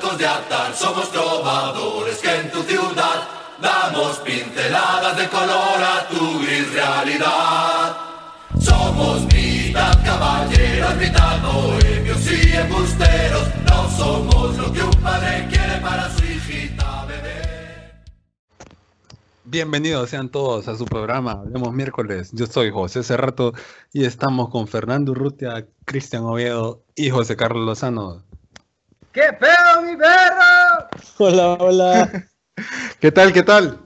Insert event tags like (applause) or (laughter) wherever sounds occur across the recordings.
locos de atar, somos trovadores que en tu ciudad damos pinceladas de color a tu gris realidad. Somos mitad caballeros, mitad bohemios y embusteros, no somos lo que un padre quiere para su hijita bebé. Bienvenidos sean todos a su programa Hablemos Miércoles. Yo soy José Cerrato y estamos con Fernando Urrutia, Cristian Oviedo y José Carlos Lozano. ¿Qué pedo, mi perro? Hola, hola. (laughs) ¿Qué tal? ¿Qué tal?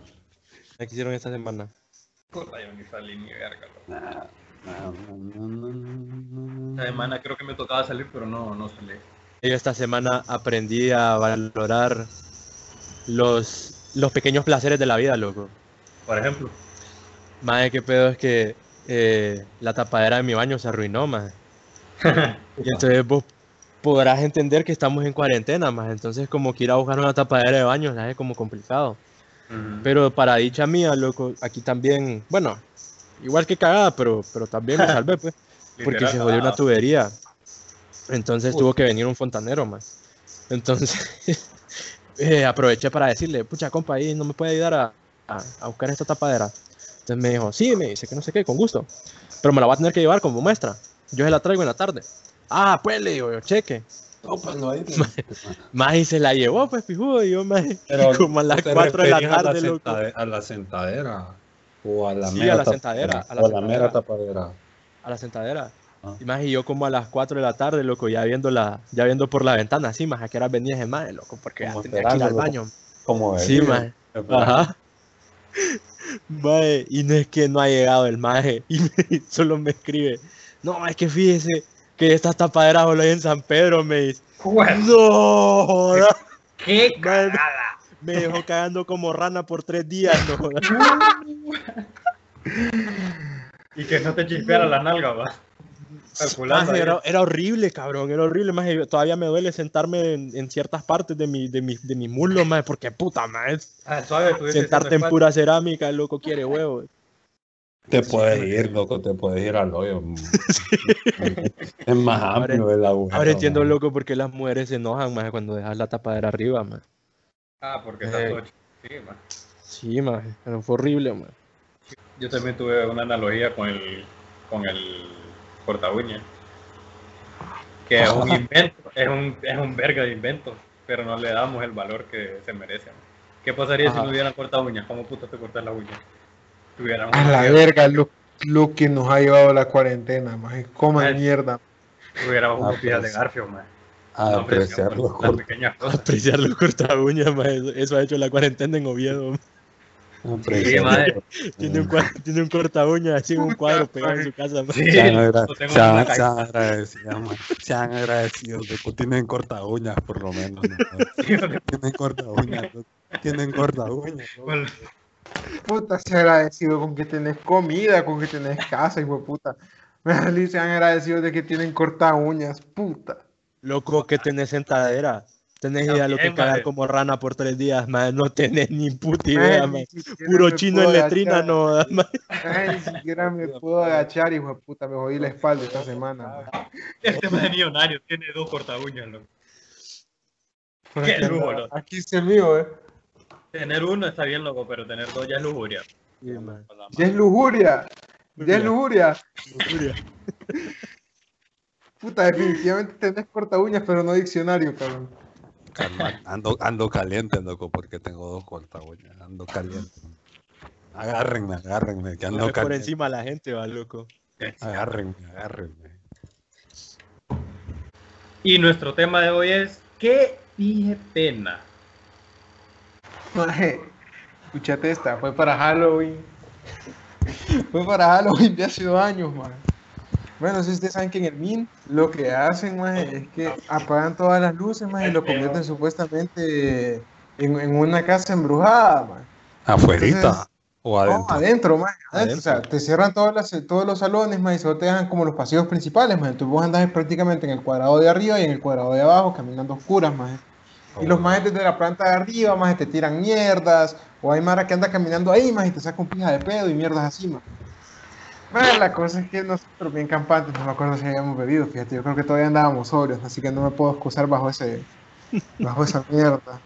¿Qué hicieron esta semana? Puta, yo ni salí ni verga. Esta semana creo que me tocaba salir, pero no, no salí. Yo esta semana aprendí a valorar los, los pequeños placeres de la vida, loco. Por ejemplo. Más qué pedo es que eh, la tapadera de mi baño se arruinó, más. (laughs) Y entonces vos podrás entender que estamos en cuarentena, más. Entonces como que ir a buscar una tapadera de baño es como complicado. Pero para dicha mía, loco, aquí también, bueno, igual que cagada, pero, pero también me salvé, pues. (laughs) Porque se jodió una tubería. Entonces tuvo que venir un fontanero, más. Entonces (laughs) eh, aproveché para decirle, pucha, compa, ahí no me puede ayudar a, a- a buscar esta tapadera. Entonces me dijo, sí, me dice que no sé qué, con gusto. Pero me la va a tener que llevar como muestra. Yo se la traigo en la tarde. Ah, pues le digo yo, cheque. Tópalo ahí. (laughs) Más y se la llevó, pues, fijudo. Y yo, más, (laughs) como a las ¿te 4 de la tarde, loco. sentade- A la sentadera. O a la Sí, mera a la tapadera, sentadera, a la o a la mera tapadera. A la sentadera. Ah. Y más y yo como a las 4 de la tarde, loco, ya viendo la, ya viendo por la ventana, así, más a que horas venía ese madre, loco, porque ya Como tenía que ir al baño. Como Sí, mae. Ajá. (laughs) Mae, y no es que no ha llegado el maje, y me- solo me escribe, no, es que fíjese que estas tapaderas solo hay en San Pedro, me dice, Bueno, no, joda". ¡Qué cagada! me dejó cagando como rana por tres días, no joda. Y que no te chispeara la nalga, va. Calculando. Era, era horrible, cabrón, era horrible, maje, todavía me duele sentarme en, en ciertas partes de mi, de mi, de mi muslo, maje, porque puta, maje, Ah, suave, sentarte en pura cerámica, el loco quiere huevo. Te puedes ir, loco, te puedes ir al hoyo. (laughs) Es más amplio el agujero. Ahora entiendo, man. loco, por qué las mujeres se enojan, maje, cuando dejas la tapadera arriba, maje. Ah, porque está Eh. todo ch- Sí, ma. Sí, maje, pero fue horrible, maje. Yo también tuve una analogía con el, con el corta uña. Que es un (laughs) invento, es un, es un verga de invento, pero no le damos el valor que se merece. ma. ¿Qué pasaría Ajá. si no hubieran cortado uñas? ¿Cómo puta te cortas la uña? A la verga, lo, lo que nos ha llevado la cuarentena, más coma de mierda. Tuviéramos Ah, unos pies pues. de garfio, man. A No apreciar los. (laughs) Apreciar los corta uñas, eso, eso ha hecho la cuarentena en Oviedo. Sí, madre. Tiene un, tiene un corta uñas así en un cuadro pegado en su casa. Sí, Sean, agra- sean- sean agradecidos, man. Sean agradecidos, loco. Tienen corta uñas, por lo menos. ¿no? (laughs) Tienen corta uñas, loco. Tienen corta uñas. loco. Puta, se agradecido con que tenés comida, con que tenés casa, hijo de puta. Me se han agradecido de que tienen corta uñas, puta. Loco, que tenés sentadera. Tenés idea de lo que También, cagar como rana por tres días, maje. No tenés ni puta idea, siquiera Puro chino en letrina, agachar. no. (laughs) Ay, ni siquiera me puedo agachar, hijo de puta. Me jodí la espalda esta semana. man. este man es millonario, tiene dos corta uñas, loco. Qué lujo, loco. Aquí el mío, eh. Tener uno está bien, loco, pero tener dos ya es lujuria. Ya es lujuria. Ya es lujuria. Lujuria. (laughs) Puta, definitivamente tenés corta uñas, pero no diccionario, cabrón. Calma, Ando, ando caliente, loco, porque tengo dos corta uñas. Ando caliente. Agárrenme, agárrenme, que ando es por caliente. encima la gente, va, loco. Agárrenme, agárrenme. Y nuestro tema de hoy es ¿Qué dije pena? Maje, escúchate esta, fue para Halloween. Fue para Halloween de hace dos años, man. Bueno, si ustedes saben que en el MIN lo que hacen, maje, es que apagan todas las luces, maje, y lo convierten supuestamente en, en una casa embrujada, man. ¿Afuerita Entonces, o No, adentro? adentro, maje, adentro. O sea, Adentro. te cierran todas las, todos los salones, maje, y solo te dejan como los pasillos principales, maje. Entonces vos andás prácticamente en el cuadrado de arriba y en el cuadrado de abajo, caminando oscuras, maje. Y los majes desde la planta de arriba, más te tiran mierdas. O hay mara que anda caminando ahí, más y te saca un pija de pedo y mierdas así, más. Bueno, la cosa es que nosotros bien campantes, no me acuerdo si habíamos bebido, fíjate, yo creo que todavía andábamos sobrios, así que no me puedo excusar bajo ese, (laughs) Bajo esa mierda.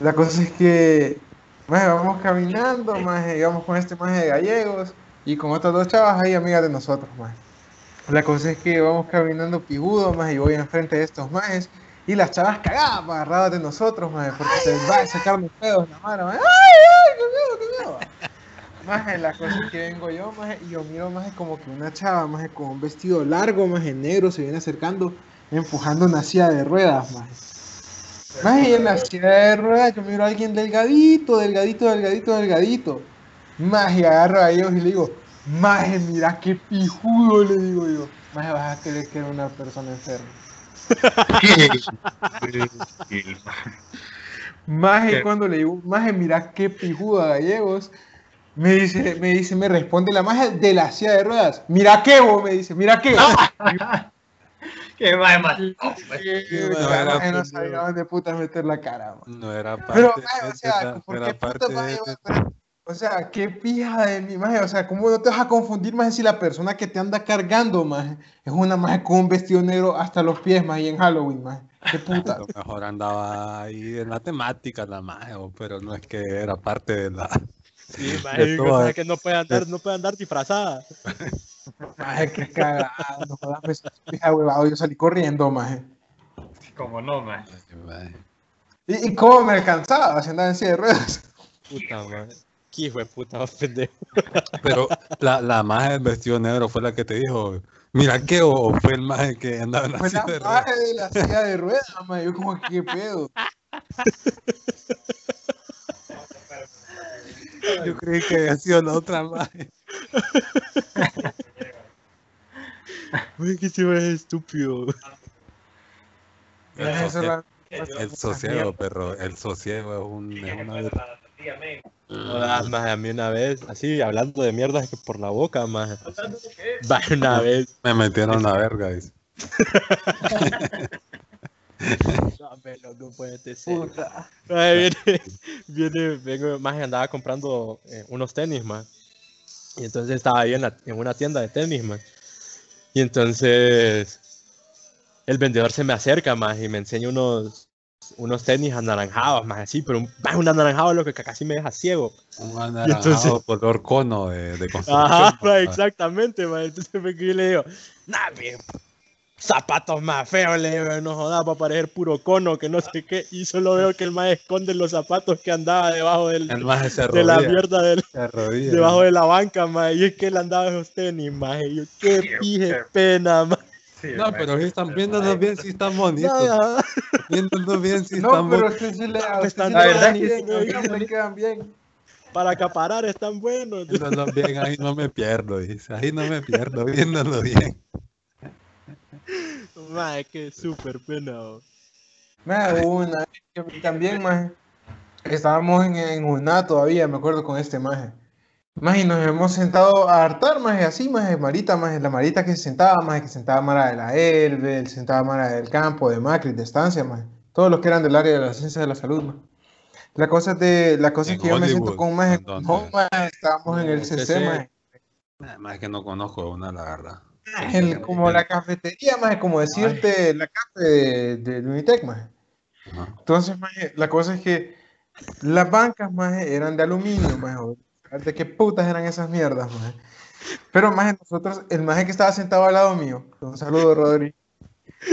La cosa es que, maje, vamos caminando, maje, íbamos con este maje de gallegos y con otras dos chavas ahí amigas de nosotros, maje. La cosa es que vamos caminando pijudo, maje, y voy enfrente de estos majes y las chavas cagadas, maje, agarradas de nosotros, maje, porque se va a sacar los pedos la mano, maje. ¡Ay, ay, qué miedo, qué miedo! Maje, la cosa que vengo yo, maje, y yo miro, maje, como que una chava, maje, con un vestido largo, maje, negro, se viene acercando, empujando una silla de ruedas. Maje, y en la silla de ruedas yo miro a alguien delgadito, delgadito, delgadito, delgadito. Maje, agarro a ellos y le digo, maje, mira qué pijudo, le digo yo. Maje, vas a creer que era una persona enferma. Maje, ¿Qué? cuando le digo, maje, mira qué pijudo a gallegos, me dice, me dice, me responde la maje de la silla de ruedas. Mira qué, vos, me dice, mira qué. (laughs) ¿Qué más más? No, maje, sabía dónde putas meter la cara, man. No era parte Pero, maje, o de sea, ¿por era qué parte putas, maje, o sea, qué pija de mi maje, o sea, ¿cómo no te vas a confundir más si la persona que te anda cargando, maje, es una maje con un vestido negro hasta los pies, maje, y en Halloween, maje? Qué (laughs) puta. A lo mejor andaba ahí en la temática la maje, o- pero no es que era parte de la... Sí, (laughs) maje, cosas eh. que no puede andar, no puede andar disfrazada. (laughs) Maje, qué cagada, no jodas, me pija huevado, yo salí corriendo, maje. Como no, maje. ¿Y, y cómo me alcanzaba si andaba en silla de ruedas? Puta, maje. Qué hijo de puta, pendejo. Pero la, la maje del vestido negro fue la que te dijo, mira qué, o, o fue el maje que andaba en la Fue silla la de ruedas? maje de la silla de ruedas, maje, yo como, ¿qué pedo? Yo creí que había sido la otra maje. Uy, que se ve estúpido. El la- el sosiego, perro, el sosiego es, un, es una de- Ah, maje, a mí una vez, así, hablando de mierdas que por la boca. Va, una vez. (laughs) Me metieron la verga, dice. Dame lo que puede ser. Ay, viene, (laughs) viene, vengo, más andaba comprando eh, unos tenis, más. Y entonces estaba ahí en, la- en una tienda de tenis, más. Y entonces el vendedor se me acerca, más, y me enseña unos, unos tenis anaranjados, más así, pero un, más un anaranjado lo que casi me deja ciego. Un anaranjado entonces- color cono de, de construcción. Ajá, exactamente, más. Entonces me quedé y le digo, nah, bien, zapatos más feos, le digo, no jodas, para parecer puro cono, que no sé qué. Y solo veo que el más esconde los zapatos que andaba debajo del, de la arrodilla, mierda del, debajo de la banca, más. Y es que él andaba en esos tenis, más. Y yo, qué pije pena, más. Sí, No, man. pero si están viéndonos bien, si están bonitos. Nada. Viéndonos bien, si (laughs) No, están pero bonitos. usted sí le, a No, usted están sí La le verdad que bien, a le quedan bien. Para acaparar están buenos. Viéndonos bien, ahí no me pierdo, dice. Ahí no me pierdo, viéndolo bien. Más, que súper pena. hubo una a también, maje, estábamos en, en una todavía, me acuerdo con este maje. Maje, y nos hemos sentado a hartar, maje, así, maje, Marita, maje, la Marita que se sentaba, maje, que sentaba Mara de la Elbe, sentaba Mara del Campo, de Macri, de Estancia, maje. Todos los que eran del área de la ciencia de la salud, maje. La cosa es, de, la cosa es que yo me siento Hollywood, con un maje, ¿en dónde? no, maje, estábamos en el CC, maje. Más que no conozco una, la verdad. El- como la cafetería, maje, como decirte la café de, de, de Unitec. Ajá. Entonces, maje, la cosa es que las bancas, maje, eran de aluminio, maje. ¿De qué putas eran esas mierdas? Pero, maje, nosotros, el maje que estaba sentado al lado mío, un saludo, Rodri,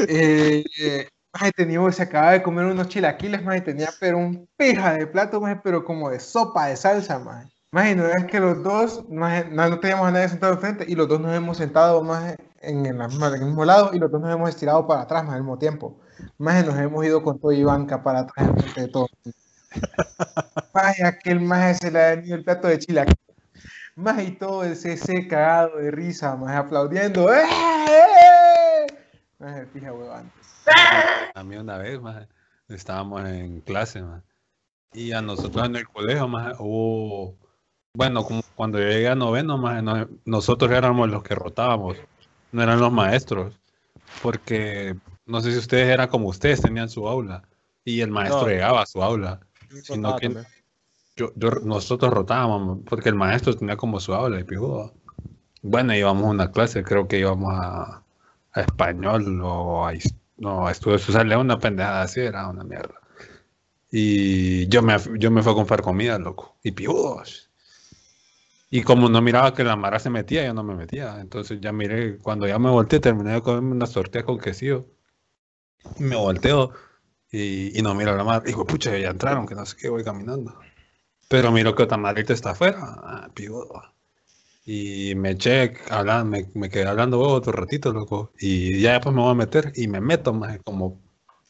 eh, eh, maje, tenía, se acababa de comer unos chilaquiles, maje, tenía, pero un pija de plato, maje, pero como de sopa de salsa, maje. Maje, no es que los dos, maje, no, no teníamos a nadie sentado enfrente y los dos nos hemos sentado, maje, en el, misma- en el mismo lado y los dos nos hemos estirado para atrás, maje, al mismo tiempo. Maje, nos hemos ido con todo y banca para atrás enfrente de todo. (laughs) Maje, aquel maje se le ha venido el plato de chilaquiles. Maje, y todo el CC cagado de risa, maje, aplaudiendo. ¡Eh! ¡Eh! Maje, fija huevante. A mí una vez, más estábamos en clase, más y a nosotros en el colegio, más hubo, bueno, como cuando yo llegué a noveno, más nosotros éramos los que rotábamos, no eran los maestros, porque no sé si ustedes eran como ustedes, tenían su aula, y el maestro No. llegaba a su aula. Sino que-. Yo, yo- nosotros rotábamos, porque el maestro tenía como su aula y pijudo. Bueno, íbamos a una clase, creo que íbamos a, a español o a, no, estuve sale una pendejada así, era una mierda. Y yo me, yo me fui a comprar comida, loco. Y piudos. Y como no miraba que la mara se metía, yo no me metía. Entonces ya miré, cuando ya me volteé, terminé de comerme una tortilla con quesillo. Me volteo y, y no miro a la mara. Digo, pucha, ya entraron, que no sé qué, voy caminando. Pero miro que otra marita está afuera. Ah, piudo. Y me eché, hablando, me, me quedé hablando huevo otro ratito, loco. Y ya después me voy a meter y me meto, más como,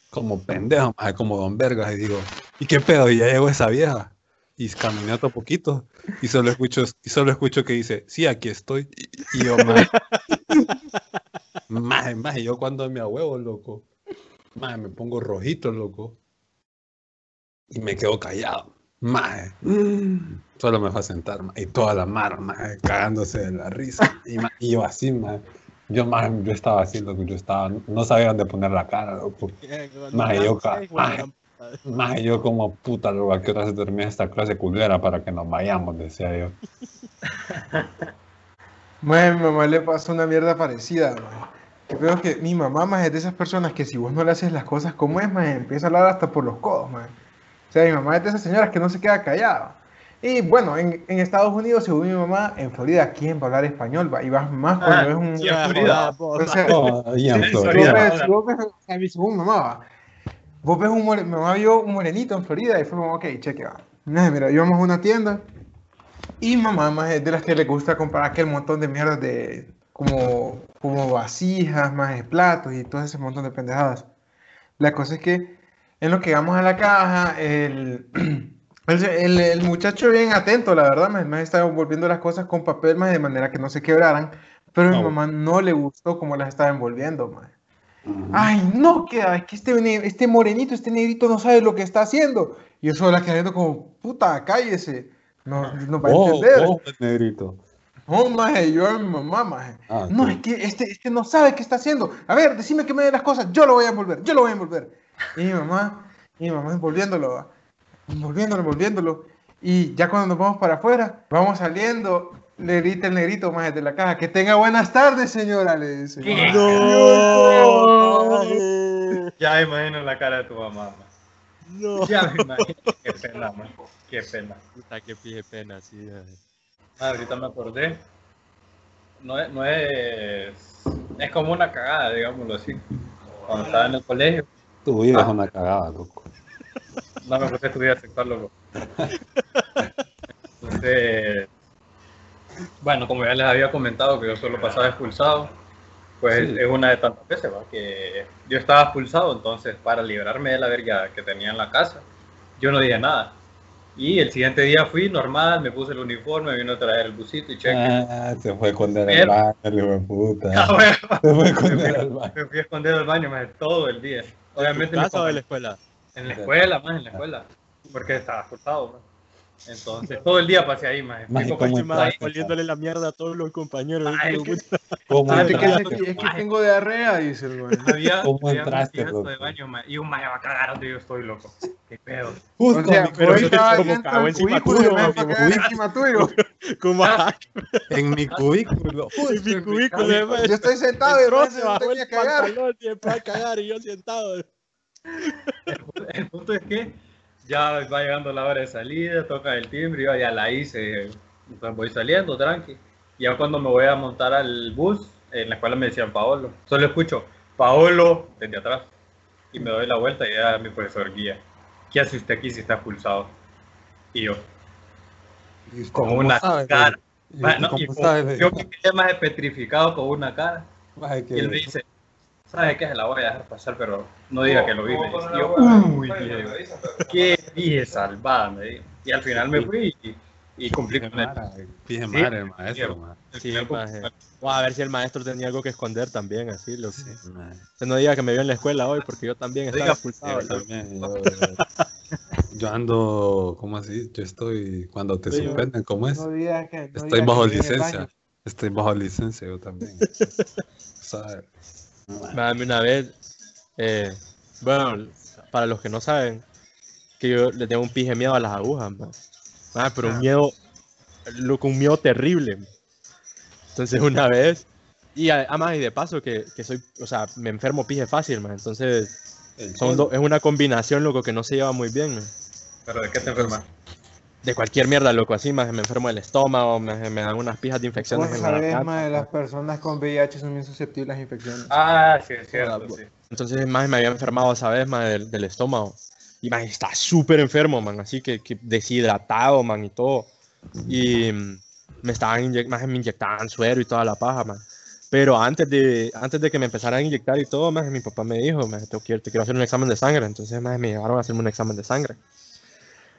como pendejo, más como don vergas. Y digo, ¿y qué pedo? Y ya llegó esa vieja. Y caminé otro poquito. Y solo escucho, y solo escucho que dice, sí, aquí estoy. Y, y yo, más, más, más, y yo cuando me a huevo, loco. Más, me pongo rojito, loco. Y me quedo callado. Mae, solo me fue a sentar, y toda la mar, cagándose de la risa. Y, yo así, mae, yo, mae, yo estaba así, loco, yo estaba, no sabía dónde poner la cara, loco. Mae, yo, mae, mae, yo como puta, loco, ¿a qué hora se termina esta clase culera para que nos vayamos? Decía yo. (laughs) Mae, a mi mamá le pasó una mierda parecida. Creo que mi mamá, más es de esas personas que si vos no le haces las cosas como es, más empieza a hablar hasta por los codos, mae. O sea, mi mamá es de esas señoras que no se queda callada. Y bueno, en, en Estados Unidos, según mi mamá, en Florida, ¿quién va a hablar español? Va? Y vas más cuando Ah, es un... sí, Florida. o sea, Oh, y en si vos Florida. ves- si vos ves- según mamá, va. Vos ves un more- mi mamá vio un morenito en Florida y fue como, ok, cheque, va. Mira, íbamos a una tienda y mamá más es de las que le gusta comprar aquel montón de mierdas de como, como vasijas, más de platos y todo ese montón de pendejadas. La cosa es que en lo que vamos a la caja, el, (clears throat) el, el- el muchacho bien atento, la verdad, más, más estaba envolviendo las cosas con papel más de manera que no se quebraran, pero a mi No. mamá no le gustó cómo las estaba envolviendo, más. Ay, no, que, es que este, este morenito, este negrito no sabe lo que está haciendo. Y yo solo la quedé como, puta, cállese. No, no va a Oh, entender. oh, negrito. No, maje, yo a mi mamá, maje. Ah, No, ok. es que este, este no sabe qué está haciendo. A ver, decime que me dé las cosas, yo lo voy a envolver, yo lo voy a envolver. Y mi mamá, y mi mamá envolviéndolo, envolviéndolo, envolviéndolo. Y ya cuando nos vamos para afuera, vamos saliendo, le grita el negrito más de la caja, que tenga buenas tardes, señora, le dice. ¿Qué? No. (laughs) Ya me imagino la cara de tu mamá, ma. No. Ya me imagino. Qué pena, ma. Qué pena. Puta, qué pije pena, sí. ay. Ah, ahorita me acordé. No es, no es. Es como una cagada, digámoslo así. Cuando estaba en el colegio, Tu vida es una cagada, loco. no me puse a estudiar sexual, loco. Entonces, bueno, como ya les había comentado que yo solo pasaba expulsado, pues Sí. es una de tantas veces, ¿va? que yo estaba expulsado, entonces para librarme de la verga que tenía en la casa, yo no dije nada. Y el siguiente día fui normal, me puse el uniforme, vino a traer el busito y cheque. Ah, se fue a esconder Pero- al baño, hijo de puta. (laughs) Ah, bueno. Se fue a esconder al baño. Me fui a esconder al baño más todo el día. Obviamente ¿En casa o en la escuela? en la escuela, más en la escuela. Porque estaba más. Entonces, todo el día pasé ahí, más. Maje, Fui ¿cómo con- Encima, entraste? oliéndole la mierda a todos los compañeros. Ay, es puta. (laughs) ¿Cómo Ah, Fíjate que es, tengo diarrea, dice el güey. Había, ¿Cómo había un entraste, de baño, y un maje va a cagar donde yo estoy, loco. Qué pedo. Justo O sea, mi- pero vos eso estabas es como dentro cagó del encima cubículo y tuyo, me mami, fue a cagar encima tuyo. (laughs) ¿Cómo Ah, en mi cubículo. (laughs) En mi cubículo, Yo estoy sentado y no tenía que cagar y yo sentado. El punto es que ya va llegando la hora de salida, toca el timbre, yo ya la hice, entonces voy saliendo, tranqui. Y ya cuando me voy a montar al bus, en la escuela me decían Paolo. Solo escucho, Paolo, desde atrás. Y me doy la vuelta y ya mi profesor guía. ¿Qué hace usted aquí si está expulsado? Y yo, con ¿Cómo una cara. yo que quedé más petrificado con una cara. Y él me dice, ¿sabes qué? Se la voy a dejar pasar, pero no diga que lo vi. Me dice. Y yo, uy, dije, qué dije salvada, me dijo. Y al final me fui y, y cumplí con él. Sí. mara, el maestro, Sí. Vamos a ver si el maestro tenía algo que esconder también, así. Lo que... Sí, maje. Que no diga que me vio en la escuela hoy, porque yo también estaba Diga, expulsado. Yo loco. también, yo, yo ando, ¿cómo así? Yo estoy, cuando te Sí, suspenden, ¿cómo es? No digas que- no Estoy bajo licencia. Estoy bajo licencia, yo también. (laughs) ¿Sabes? Una vez, eh, bueno, para los que no saben, que yo le tengo un pije miedo a las agujas, man. Ah, pero un miedo, loco, un miedo terrible. Entonces una vez Y además, y de paso, que, que soy, o sea, me enfermo pije fácil, man. Entonces, son do- es una combinación, loco, que no se lleva muy bien, man. ¿Pero de qué te enfermas? De cualquier mierda, loco, así, más me enfermo del estómago, me, me dan unas pijas de infecciones Vos en la sabés, garganta, más de las personas con VIH son bien susceptibles a infecciones. Ah, sí, es cierto, Joda, sí. Entonces, más me había enfermado esa vez, más del, del estómago. Y más está súper enfermo, man, así que, que deshidratado, man, y todo. Y me estaban inyec- más me inyectaban suero y toda la paja, man. Pero antes de, antes de que me empezaran a inyectar y todo, más mi papá me dijo, más te quiero, te quiero hacer un examen de sangre. Entonces, más me llevaron a hacerme un examen de sangre.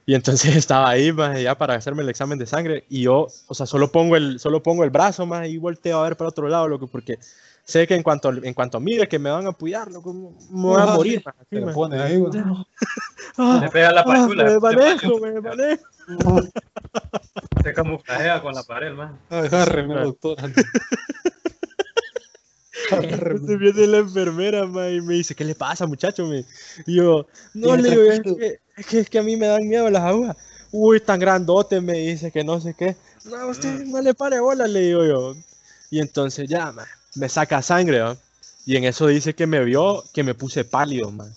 Y entonces (laughs) estaba ahí, más ya para hacerme el examen de sangre. Y yo, o sea, solo pongo el, solo pongo el brazo, más y volteo a ver para otro lado, loco, porque sé que en cuanto, en cuanto mire que me van a apoyar, loco, me voy a Ah, morir. sí. más, Te más. pone ahí, güey. Ah, Le (laughs) pega la ah, pachula. me se manejo, me manejo. (laughs) Se camuflajea con la pared, man. Agárreme, doctora. Entonces viene la enfermera ma, y me dice, ¿qué le pasa, muchacho? Me- Y yo, no, le digo, es que, es, que, es que a mí me dan miedo las agujas. Uy, tan grandote, me dice que no sé qué. No, usted no le pare bola, le digo yo. Y entonces ya, ma, me saca sangre, ¿va? Y en eso dice que me vio, que me puse pálido, man.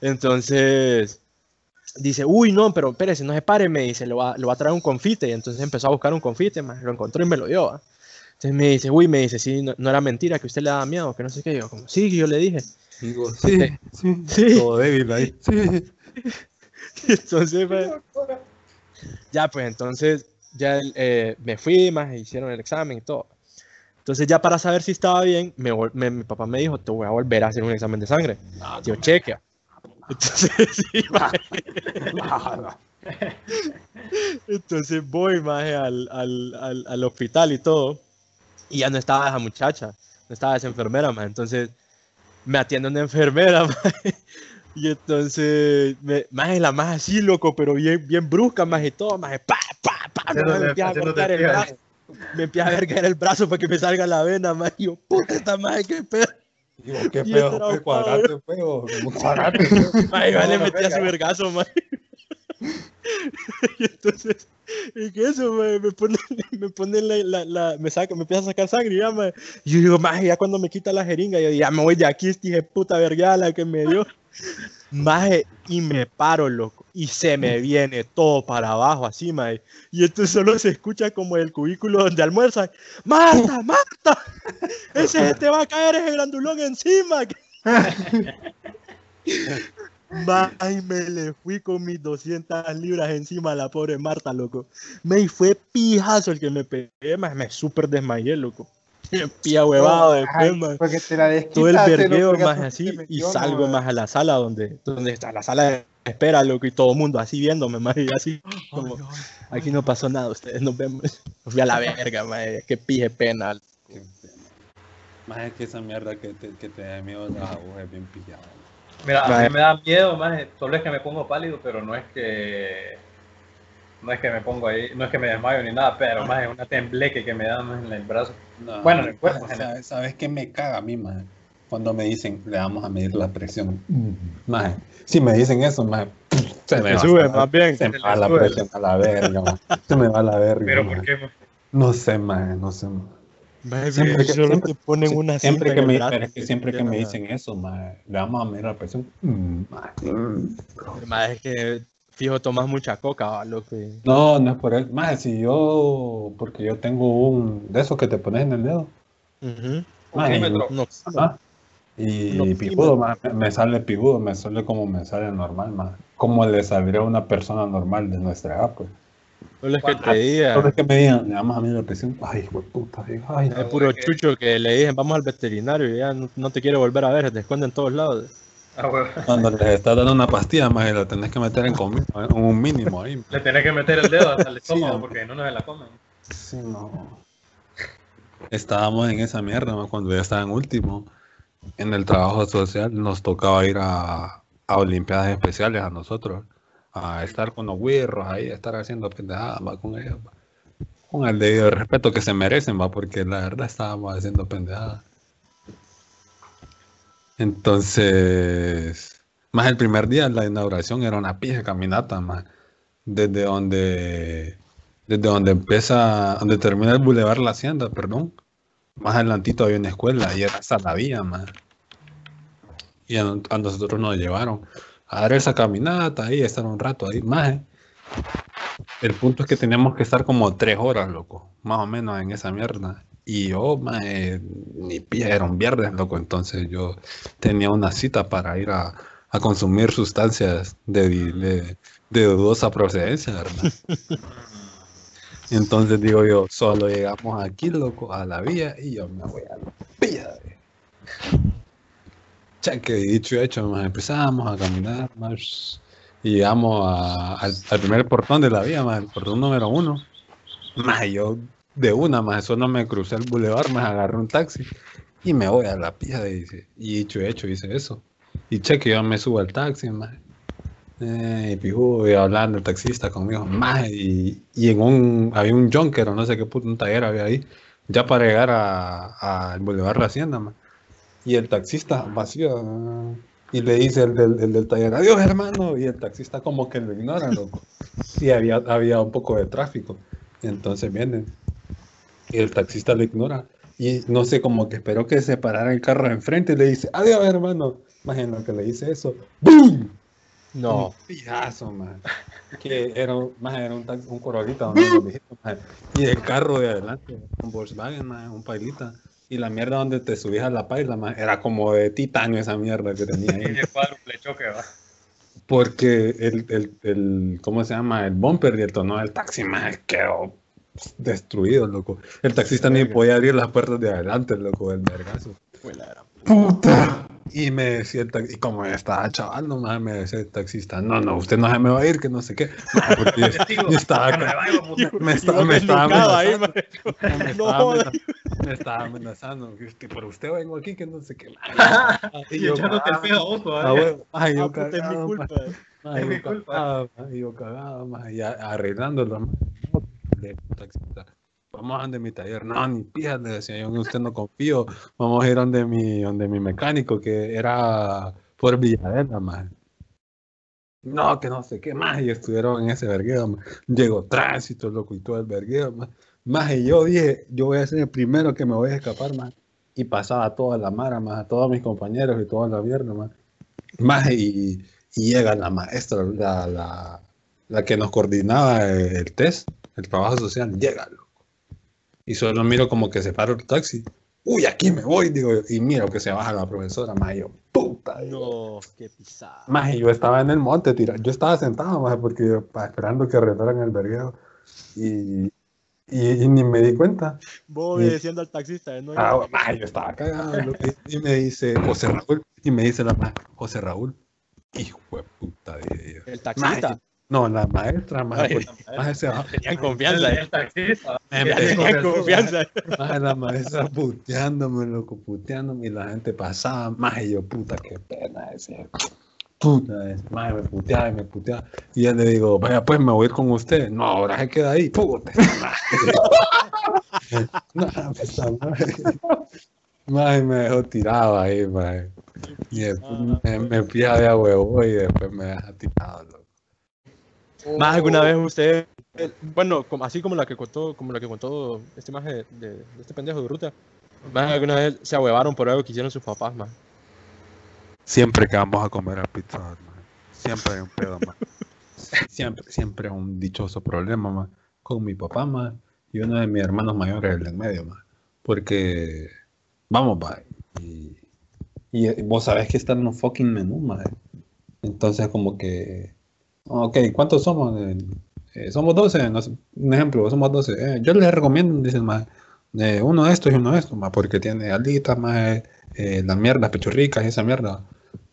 Entonces, dice, uy, no, pero espérese, no se pare, me dice, le va, le va a traer un confite. Y entonces empezó a buscar un confite, man, lo encontró y me lo dio, ¿va? Entonces me dice, uy, me dice, sí, no, no era mentira, que usted le daba miedo, que no sé qué. Yo, como, sí, yo le dije. Digo, sí, sí. Sí. Todo débil ahí. Sí. Y (laughs) entonces, pues, ya, pues, entonces, ya eh, me fui, más, hicieron el examen y todo. Entonces, ya para saber si estaba bien, me me- mi papá me dijo, te voy a volver a hacer un examen de sangre. Tío, chequea. Entonces, (laughs) sí, maje. (laughs) Entonces voy, maje, al, al, al, al hospital y todo. Y ya no estaba esa muchacha, no estaba esa enfermera, maje. Entonces, me atiende una enfermera, (laughs) maje. Y entonces, me, maje, la más así, loco, pero bien, bien brusca, maje, y todo, maje, pa, pa, pa, me empieza a cortar el brazo. Me empieza a vergar el brazo para que me salga la vena. Y yo, puta, esta maje, qué pedo. Digo, qué un cuadrate, feo. Como cuadrate. No, (laughs) vale, (laughs) metí a su verga. vergazo, maje. (laughs) y entonces, y que eso, maje, me pone, (laughs) me pone la, la, la- me saca, me empieza a sacar sangre, ya. Y yo digo, maje, ya cuando me quita la jeringa, yo ya me voy de aquí, este hijo de puta vergala que me dio. (laughs) Maje, y me paro, loco, y se me viene todo para abajo, así, maje. Y entonces solo se escucha como el cubículo donde almuerzan, ¡Marta, Marta! Ese se te va a caer ese grandulón encima. Ay, me le fui con mis 200 libras encima a la pobre Marta, loco. Me fue pijazo el que me pegué, más me súper desmayé, loco. (laughs) Pía huevado después, man. porque te la Todo el vergueo más así y salgo no, más a la sala donde, donde está la sala de espera, loco, y todo el mundo así viéndome, más y así como, aquí no pasó nada, ustedes nos vemos. (laughs) Fui a la verga, man, qué pije pena. Más es que esa mierda que te, que te da miedo a las agujas es bien pillada. Mira, a Vale. mí me da miedo, más solo es que me pongo pálido, pero no es que no es que me pongo ahí, no es que me desmayo ni nada, pero más es una tembleque que me da más en el brazo. No, Bueno, en el cuerpo, o en sea, ¿Sabes qué me caga a mí, más? Cuando me dicen, le vamos a medir la presión. Más, si me dicen eso, más, se me sube a- más bien. Se me va la presión a la verga, maje. Se me va la verga. Pero maje. ¿por qué? No sé, más, no sé. maje. Siempre que- solo siempre- te ponen una siempre que me, es que siempre que me dicen eso, maje, le vamos a medir la presión. Mm. Maje, es que fijo tomas mucha coca, loco. y- No, no es por eso. Más si yo, porque yo tengo un de esos que te pones en el dedo. Oxímetro. No, Ajá. Y pijudo, oxímetro. maje, me- me sale pijudo, me sale como me sale normal, más Como le saldría a una persona normal de nuestra edad, pues. Solo es que te diga. Entonces que me digan, le vamos a medir la presión. Ay, hijo de puta, ay, Es puro chucho que le dicen vamos al veterinario y ya no, no te quiere volver a ver, se te esconde en todos lados. Ah. Cuando les estás dando una pastilla, más la tenés que meter en comida, en un mínimo ahí. Le tenés que meter el dedo hasta el estómago porque no nos la comen. Sí, no. Estábamos en esa mierda ¿no? cuando ya estaba en último. En el trabajo social nos tocaba ir a, a Olimpiadas Especiales a nosotros, a estar con los güirros ahí, a estar haciendo pendejadas va, con ellos. Con el debido respeto que se merecen, va, porque la verdad estábamos haciendo pendejadas. Entonces, más el primer día, la inauguración era una pija caminata, más. Desde donde desde donde empieza, donde termina el Boulevard La Hacienda, perdón, más adelantito había una escuela y era Salavía, más. Y a nosotros nos llevaron a dar esa caminata ahí, estar un rato ahí, más. El punto es que teníamos que estar como tres horas, loco, más o menos en esa mierda. Y yo, maje, ni pilla, era un viernes, loco, entonces yo tenía una cita para ir a, a consumir sustancias de, de, de dudosa procedencia, ¿verdad? Entonces digo yo, solo llegamos aquí, loco, a la vía y yo me voy a la vía. Cheque, dicho y hecho, más empezamos a caminar más y llegamos a- al, al primer portón de la vía, más el portón número uno. Más yo de una, más solo me crucé el bulevar, más agarré un taxi y me voy a la pija, dice. Y dicho y hecho, hice eso. Y cheque, yo me subo al taxi, más. Eh, y pijudo, y hablando el taxista conmigo, más, y, y en un, había un junker o no sé qué puto, un taller había ahí, ya para llegar a- al Boulevard La Hacienda, ma. Y el taxista vacío, ah, y le dice el del, el del taller, adiós hermano, y el taxista como que lo ignora, loco. Y había, había un poco de tráfico, entonces vienen, y el taxista lo ignora, y no sé, como que esperó que se parara el carro enfrente y le dice, adiós hermano, imagino que le dice eso, ¡BOOM! No. Un pijazo, man. Que era, más era un, un Corolita. Y el carro de adelante, un Volkswagen, man, un pailita. Y la mierda donde te subías a la paila, man, era como de titanio esa mierda que tenía ahí. (laughs) Choque, va. Porque el, el, el, ¿cómo se llama? El bumper y el tono del taxi, man, quedó destruido, loco. El taxista ni podía abrir las puertas de adelante, loco, del vergazo. Puta. Y me decía el taxista, y como estaba chaval, nomás me decía el taxista, no, no, usted no se me va a ir, que no sé qué. No, porque yo, (laughs) Testigo, yo estaba no me estaba, me amenazando, me estaba amenazando, me estaba amenazando, que, por usted vengo aquí, que no sé qué. (laughs) Y echándote el feo ay, yo puta, es mi culpa. Es mi yo culpa. ma, y arreglándolo. Le- taxista, Vamos a donde mi taller. No, ni pija, le decía yo, usted no confío. Vamos a ir donde mi, donde mi mecánico, que era por Villadela, más. No, que no sé qué más. Y estuvieron en ese vergueo, ma. Llegó tránsito, loco, y todo el vergueo, más. Y yo dije, yo voy a ser el primero que me voy a escapar, más. Y pasaba toda la mara, más, a todos mis compañeros y toda la mierda, más. Más, y, llega la maestra, la, la, la que nos coordinaba el test, el trabajo social, llega. Y solo miro como que se para el taxi. Uy, aquí me voy, digo. Y miro que se baja la profesora, más yo, puta. digo, qué pisada. Más yo estaba en el monte, tira. Yo estaba sentado, más porque esperando que arreglaran el vergueo. Y, y, y ni me di cuenta. Vos obedeciendo al taxista, ¿eh? ¿no? Ah, ma, yo estaba cagado. Y, me dice José Raúl. Y me dice la ma, José Raúl. Hijo de puta, dije yo. El taxista. Ma, no, la maestra, más se bajó. Tenían confianza, ¿eh? Me Tenían confianza. Más la maestra puteándome, loco, puteándome y la gente pasaba más y yo, puta, qué pena ese. Puta. Más me puteaba y me puteaba. Y ya le digo, vaya, pues me voy a ir con usted. No, ahora se queda ahí, puta. no, pues, madre. (laughs) Me dejó tirado ahí, más. Y después me, me pilla de a huevo y después me deja tirado, Más alguna vez usted, bueno, así como la que contó, como la que contó este maje de, de- de este pendejo de ruta, más alguna vez se ahuevaron por algo que hicieron sus papás, más. Siempre que vamos a comer a pizza, man, siempre hay un pedo, man. (laughs) Siempre, siempre hay un dichoso problema, man, con mi papá, man, y uno de mis hermanos mayores, el del medio, man. Porque, vamos, va, y, y eh, vos sabés que está en un fucking menú, man. Entonces, como que, ok, ¿cuántos somos? Eh, eh, somos 12, no sé, un ejemplo, somos 12. Eh, yo les recomiendo, dicen, más eh, uno de estos y uno de estos, más porque tiene alitas, más eh, las mierdas pechurricas y esa mierda.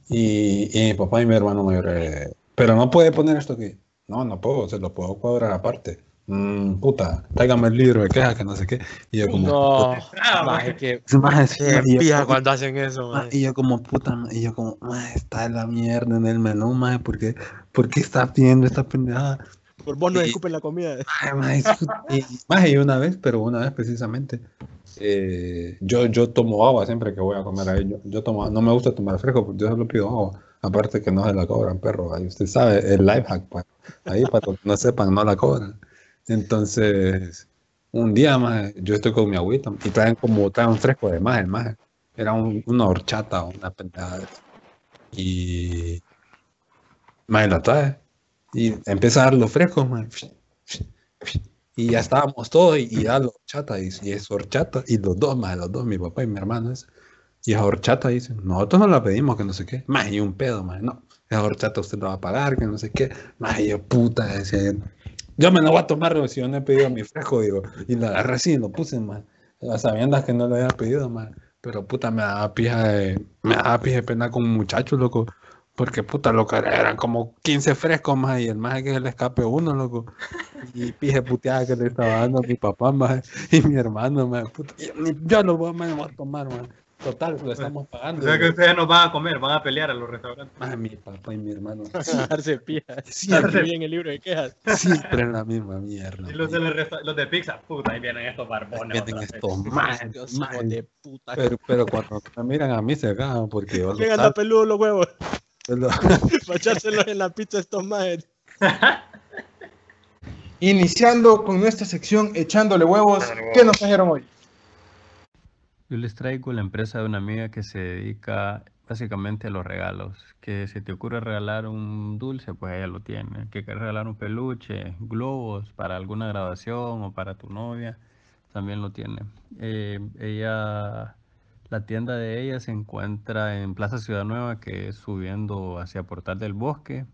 Y, y mi papá y mi hermano mayor, eh, pero no puede poner esto aquí. No, no puedo, se lo puedo cuadrar aparte. Mm, puta, tráigame el libro de quejas, que no sé qué. Y yo como, No, (laughs) Ah, más maje. que Maje, sí, qué y yo cuando hacen eso, maje. Y yo como puta, y yo como, está la mierda en el menú, ma, ¿por qué, por qué está pidiendo esta pendejada? Por vos no y- escupen la comida. Es put- y, una vez, pero una vez precisamente, eh, yo, yo tomo agua siempre que voy a comer ahí, yo, yo tomo, no me gusta tomar fresco, porque yo solo pido agua, aparte que no se la cobran, perro, ahí usted sabe, el life hack, pues, ahí para que no sepan, no la cobran. Entonces, un día más, yo estoy con mi agüita y traen como, traen fresco de más, más. Era un, una horchata una pendejada. Y más la trae. Y empieza a dar los frescos, más. Y ya estábamos todos y, y da la horchata y, y es horchata. Y los dos, más los dos, mi papá y mi hermano. Ese. Y esa horchata dicen, nosotros no la pedimos, que no sé qué. Más y un pedo, más. No, esa horchata usted la va a pagar, que no sé qué. Y yo, puta, decía, yo me lo voy a tomar, si yo no he pedido mi fresco, digo. Y la agarré así y lo puse, más. Las sabiendas que no lo había pedido, más. Pero puta, me daba pija de, me daba pija de pena con un muchacho, loco. Porque puta, loco, eran como 15 frescos más y el más que se le escape uno, loco. Y pije puteada que le estaba dando a mi papá más y mi hermano, más. Puta, yo lo voy, me voy a tomar, más. Total, lo estamos O pagando. sea que ustedes no van a comer, van a pelear a los restaurantes. Más mi papá y mi hermano. (laughs) Darse pija. Siempre, Escribí en el libro de quejas. siempre la misma mierda. Y los de, los los de pizza, puta, ahí vienen estos barbones. Vienen estos más, de puta. Pero, pero cuando me miran a mí se cagan porque yo (laughs) lo Llegan a salto, peludo los huevos. (laughs) Para echárselos en la pizza estos (laughs) majes. Iniciando con nuestra sección Echándole huevos, ¿qué nos trajeron hoy? Yo les traigo la empresa de una amiga que se dedica básicamente a los regalos. Que si te ocurre regalar un dulce, pues ella lo tiene. Que quieres regalar un peluche, globos para alguna graduación o para tu novia, también lo tiene. Eh, ella, la tienda de ella se encuentra en Plaza Ciudad Nueva, que es subiendo hacia Portal del Bosque.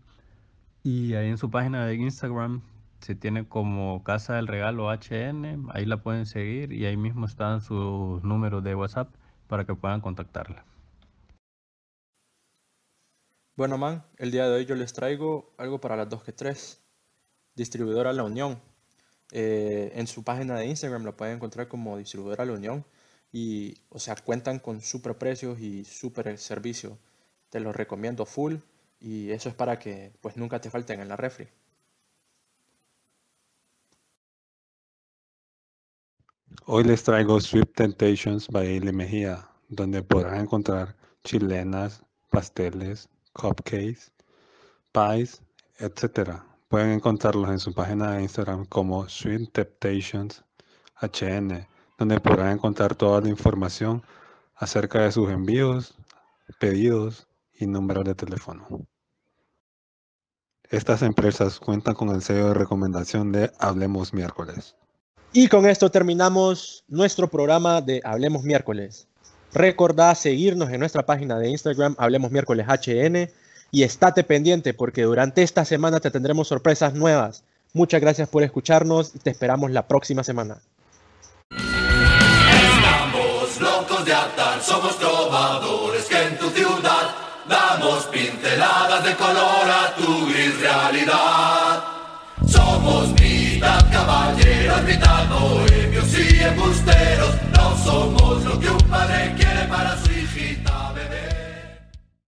Y ahí en su página de Instagram se tiene como Casa del Regalo HN, ahí la pueden seguir y ahí mismo están sus números de WhatsApp para que puedan contactarla. Bueno, man, el día de hoy yo les traigo algo para las 2 que 3. Distribuidora La Unión. Eh, en su página de Instagram lo pueden encontrar como Distribuidora La Unión. Y, o sea, cuentan con super precios y super servicio. Te los recomiendo full. Y eso es para que pues nunca te falten en la refri. Hoy les traigo Sweet Temptations by Eli Mejía, donde podrán encontrar chilenas, pasteles, cupcakes, pies, etc. Pueden encontrarlos en su página de Instagram como Sweet Temptations HN, donde podrán encontrar toda la información acerca de sus envíos, pedidos y números de teléfono. Estas empresas cuentan con el sello de recomendación de Hablemos Miércoles. Y con esto terminamos nuestro programa de Hablemos Miércoles. Recordá seguirnos en nuestra página de Instagram, Hablemos Miércoles HN, y estate pendiente porque durante esta semana te tendremos sorpresas nuevas. Muchas gracias por escucharnos y te esperamos la próxima semana. Somos trovadores que en tu ciudad damos pinceladas de color a tu gris realidad. Somos mitad caballeros, mitad bohemios y embusteros, no somos lo que un padre quiere para su